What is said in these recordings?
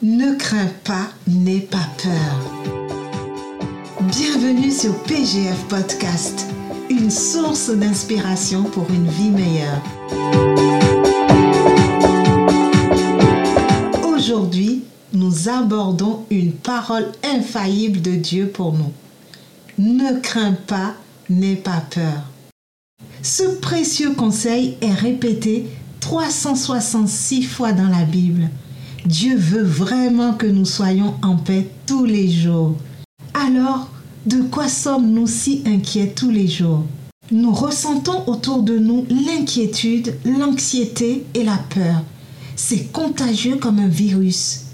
Ne crains pas, n'aie pas peur. Bienvenue sur PGF Podcast, une source d'inspiration pour une vie meilleure. Aujourd'hui, nous abordons une parole infaillible de Dieu pour nous. Ne crains pas, n'aie pas peur. Ce précieux conseil est répété 366 fois dans la Bible. Dieu veut vraiment que nous soyons en paix tous les jours. Alors, de quoi sommes-nous si inquiets tous les jours? Nous ressentons autour de nous l'inquiétude, l'anxiété et la peur. C'est contagieux comme un virus.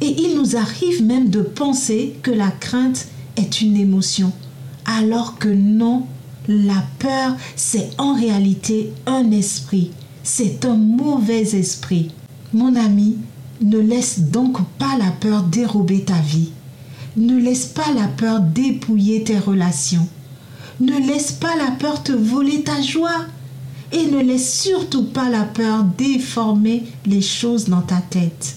Et il nous arrive même de penser que la crainte est une émotion, alors que non, la peur, c'est en réalité un esprit. C'est un mauvais esprit. Mon ami, ne laisse donc pas la peur dérober ta vie. Ne laisse pas la peur dépouiller tes relations. Ne laisse pas la peur te voler ta joie. Et ne laisse surtout pas la peur déformer les choses dans ta tête.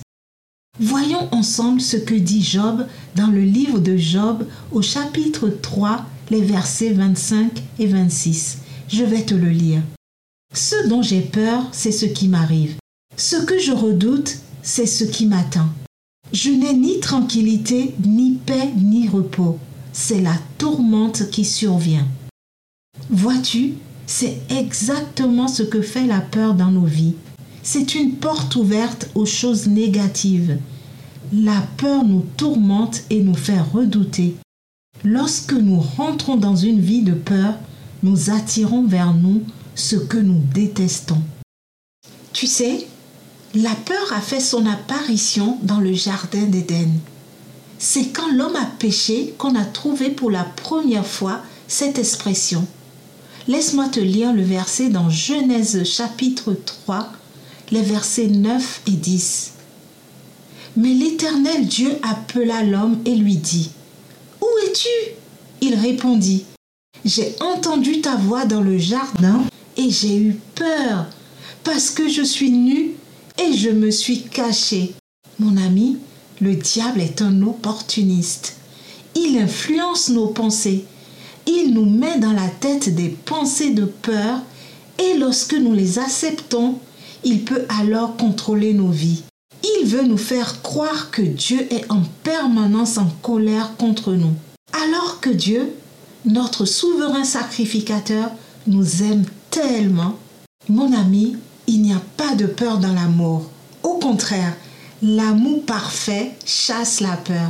Voyons ensemble ce que dit Job dans le livre de Job au chapitre 3, les versets 25 et 26. Je vais te le lire. Ce dont j'ai peur, c'est ce qui m'arrive. Ce que je redoute, c'est ce qui m'attend. Je n'ai ni tranquillité, ni paix, ni repos. C'est la tourmente qui survient. Vois-tu, c'est exactement ce que fait la peur dans nos vies. C'est une porte ouverte aux choses négatives. La peur nous tourmente et nous fait redouter. Lorsque nous rentrons dans une vie de peur, nous attirons vers nous ce que nous détestons. Tu sais, la peur a fait son apparition dans le Jardin d'Éden. C'est quand l'homme a péché qu'on a trouvé pour la première fois cette expression. Laisse-moi te lire le verset dans Genèse chapitre 3, les versets 9 et 10. Mais l'Éternel Dieu appela l'homme et lui dit, Où es-tu? Il répondit, J'ai entendu ta voix dans le jardin et j'ai eu peur parce que je suis nu et je me suis caché. Mon ami, le diable est un opportuniste. Il influence nos pensées. Il nous met dans la tête des pensées de peur et lorsque nous les acceptons, il peut alors contrôler nos vies. Il veut nous faire croire que Dieu est en permanence en colère contre nous. Alors que Dieu, notre souverain sacrificateur, nous aime tellement. Mon ami, il n'y a pas de peur dans l'amour. Au contraire, l'amour parfait chasse la peur,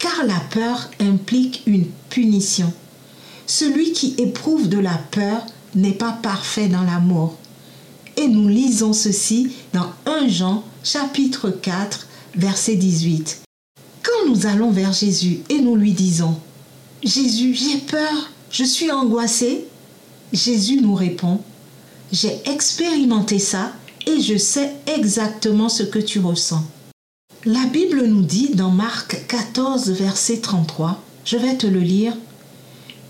car la peur implique une punition. Celui qui éprouve de la peur n'est pas parfait dans l'amour. Et nous lisons ceci dans 1 Jean chapitre 4 verset 18. Quand nous allons vers Jésus et nous lui disons, Jésus, j'ai peur, je suis angoissé, Jésus nous répond, j'ai expérimenté ça et je sais exactement ce que tu ressens. La Bible nous dit dans Marc 14, verset 33, je vais te le lire,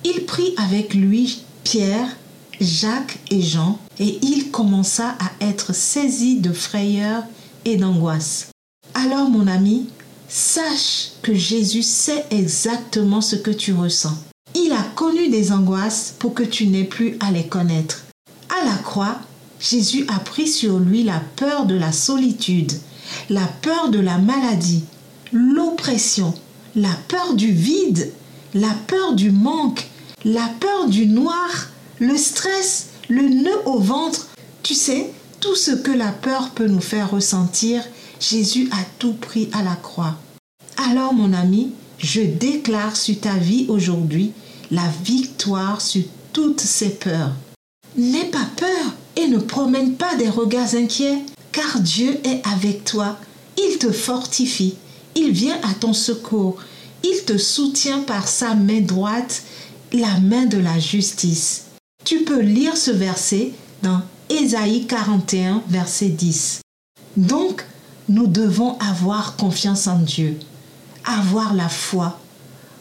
il prit avec lui Pierre, Jacques et Jean, et il commença à être saisi de frayeur et d'angoisse. Alors mon ami, sache que Jésus sait exactement ce que tu ressens. Il a connu des angoisses pour que tu n'aies plus à les connaître. La croix, Jésus a pris sur lui la peur de la solitude, la peur de la maladie, l'oppression, la peur du vide, la peur du manque, la peur du noir, le stress, le nœud au ventre. Tu sais, tout ce que la peur peut nous faire ressentir, Jésus a tout pris à la croix. Alors mon ami, je déclare sur ta vie aujourd'hui la victoire sur toutes ces peurs. N'aie pas peur et ne promène pas des regards inquiets, car Dieu est avec toi. Il te fortifie, il vient à ton secours, il te soutient par sa main droite, la main de la justice. Tu peux lire ce verset dans Ésaïe 41, verset 10. Donc, nous devons avoir confiance en Dieu, avoir la foi,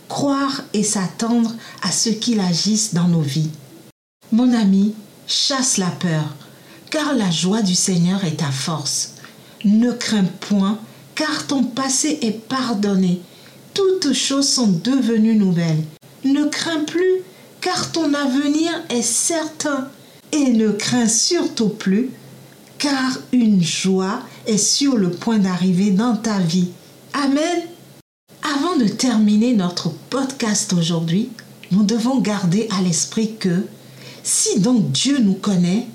croire et s'attendre à ce qu'il agisse dans nos vies. Mon ami, chasse la peur, car la joie du Seigneur est ta force. Ne crains point, car ton passé est pardonné. Toutes choses sont devenues nouvelles. Ne crains plus, car ton avenir est certain. Et ne crains surtout plus, car une joie est sur le point d'arriver dans ta vie. Amen. Avant de terminer notre podcast aujourd'hui, nous devons garder à l'esprit que si donc Dieu nous connaît,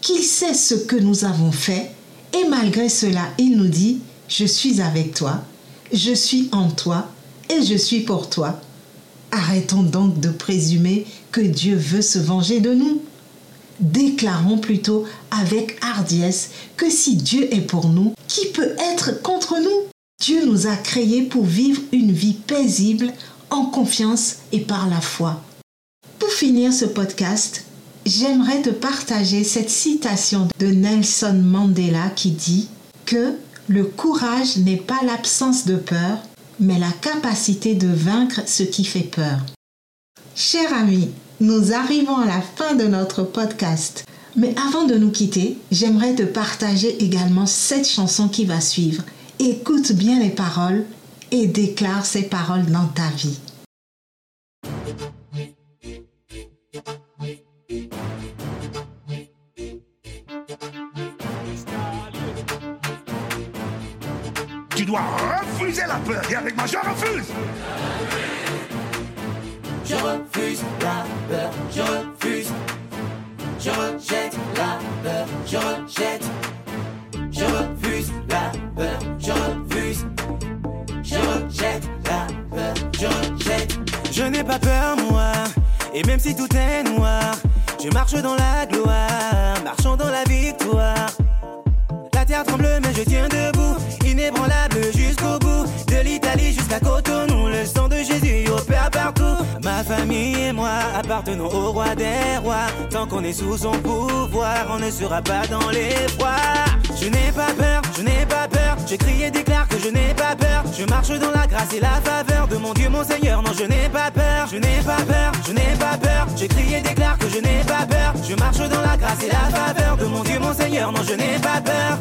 qu'il sait ce que nous avons fait, et malgré cela, il nous dit, je suis avec toi, je suis en toi, et je suis pour toi. Arrêtons donc de présumer que Dieu veut se venger de nous. Déclarons plutôt avec hardiesse que si Dieu est pour nous, qui peut être contre nous? Dieu nous a créés pour vivre une vie paisible, en confiance et par la foi. Pour finir ce podcast, j'aimerais te partager cette citation de Nelson Mandela qui dit que le courage n'est pas l'absence de peur, mais la capacité de vaincre ce qui fait peur. Chers amis, nous arrivons à la fin de notre podcast. Mais avant de nous quitter, j'aimerais te partager également cette chanson qui va suivre. Écoute bien les paroles et déclare ces paroles dans ta vie. Tu dois refuser la peur. Et avec moi, je refuse. Je refuse la peur, je refuse. Je rejette la peur, je rejette. Je refuse la peur, je refuse. Je rejette la peur, je rejette. Je n'ai pas peur, moi. Et même si tout est noir, je marche dans la gloire, marchant dans la victoire. Tremble, mais je tiens debout, inébranlable jusqu'au bout. De l'Italie jusqu'à Cotonou, le sang de Jésus opère partout. Ma famille et moi appartenons au roi des rois. Tant qu'on est sous son pouvoir, on ne sera pas dans les froids. Je n'ai pas peur, je n'ai pas peur. Je crie et déclare que je n'ai pas peur. Je marche dans la grâce et la faveur de mon Dieu, mon Seigneur. Non, je n'ai pas peur, je n'ai pas peur, je n'ai pas peur. Je et déclare que je n'ai pas peur. Grâce et la faveur de mon Dieu, mon Seigneur. Non, je n'ai pas peur.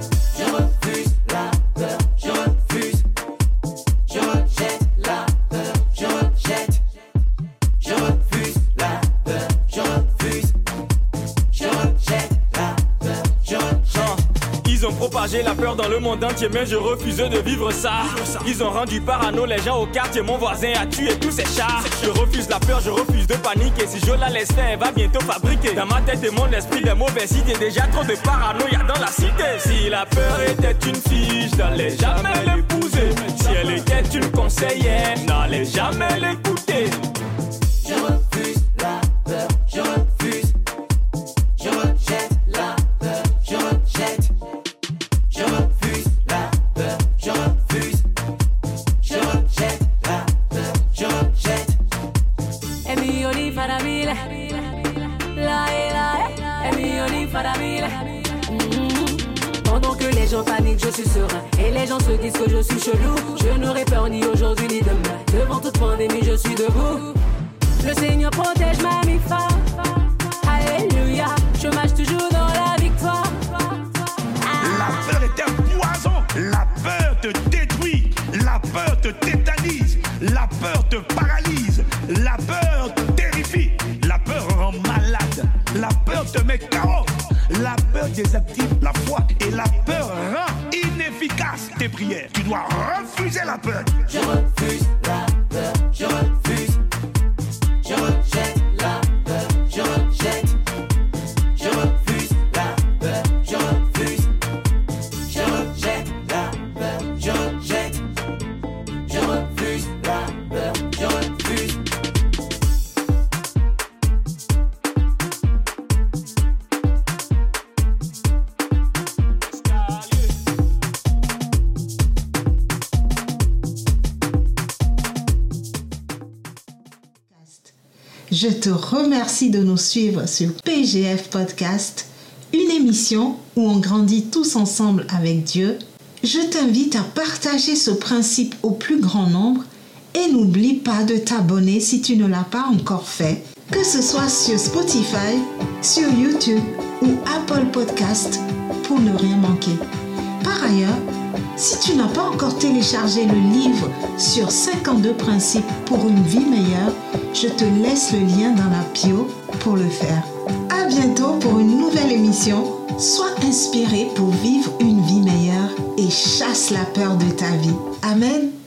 Propagé la peur dans le monde entier, mais je refuse de vivre ça. Ils ont rendu parano les gens au quartier, mon voisin a tué tous ses chats. Je refuse la peur, je refuse de paniquer. Si je la laisse faire, elle va bientôt fabriquer. Dans ma tête et mon esprit, des mauvaises idées. Déjà trop de paranoïa dans la cité. Si la peur était une fille, je jamais l'épouser. Si elle était une conseillère, n'allais jamais l'écouter. E e, di faramile Mhm. Pendant que les gens paniquent, je suis serein. Et les gens se disent que je suis chelou. Je n'aurai peur ni aujourd'hui ni demain. Devant toute pandémie, je suis debout. Le Seigneur protège ma mi-fa. Alléluia. Je marche toujours dans désactive la foi. Et la peur rend inefficace tes prières. Tu dois refuser la peur. Je refuse la peur, je refuse. Je rejette Je te remercie de nous suivre sur PGF Podcast, une émission où on grandit tous ensemble avec Dieu. Je t'invite à partager ce principe au plus grand nombre et n'oublie pas de t'abonner si tu ne l'as pas encore fait, que ce soit sur Spotify, sur YouTube ou Apple Podcast pour ne rien manquer. Par ailleurs, Si tu n'as pas encore téléchargé le livre sur 52 principes pour une vie meilleure, je te laisse le lien dans la bio pour le faire. À bientôt pour une nouvelle émission. Sois inspiré pour vivre une vie meilleure et chasse la peur de ta vie. Amen.